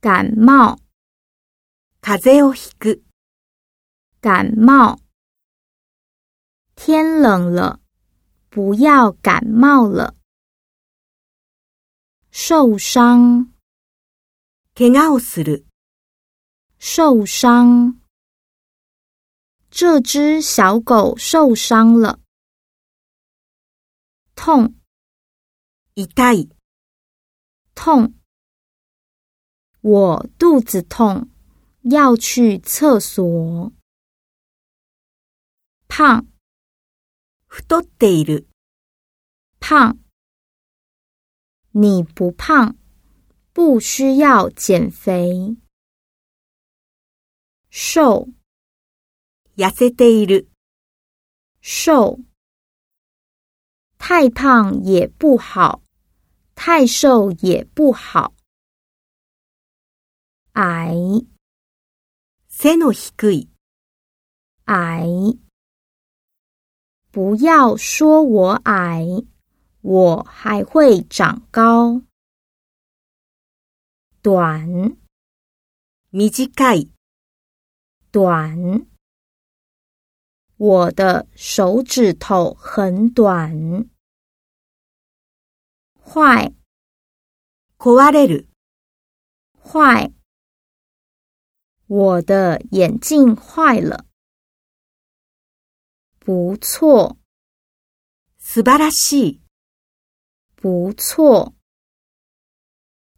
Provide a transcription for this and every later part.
感冒，風邪をひく。感冒。天冷了，不要感冒了。受伤，怪我をする。受伤。这只小狗受伤了。痛，痛い。痛。 我肚子痛，要去厕所。胖，太っている。胖。你不胖，不需要减肥。瘦，痩せている。瘦。太胖也不好，太瘦也不好。 矮，背の低い。矮。不要说我矮。我还会长高。短，短い。短。我的手指头很短。坏，壊れる。坏。 我的眼镜坏了。不错，素晴らしい。不错，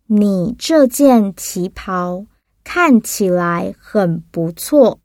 你这件旗袍看起来很不错。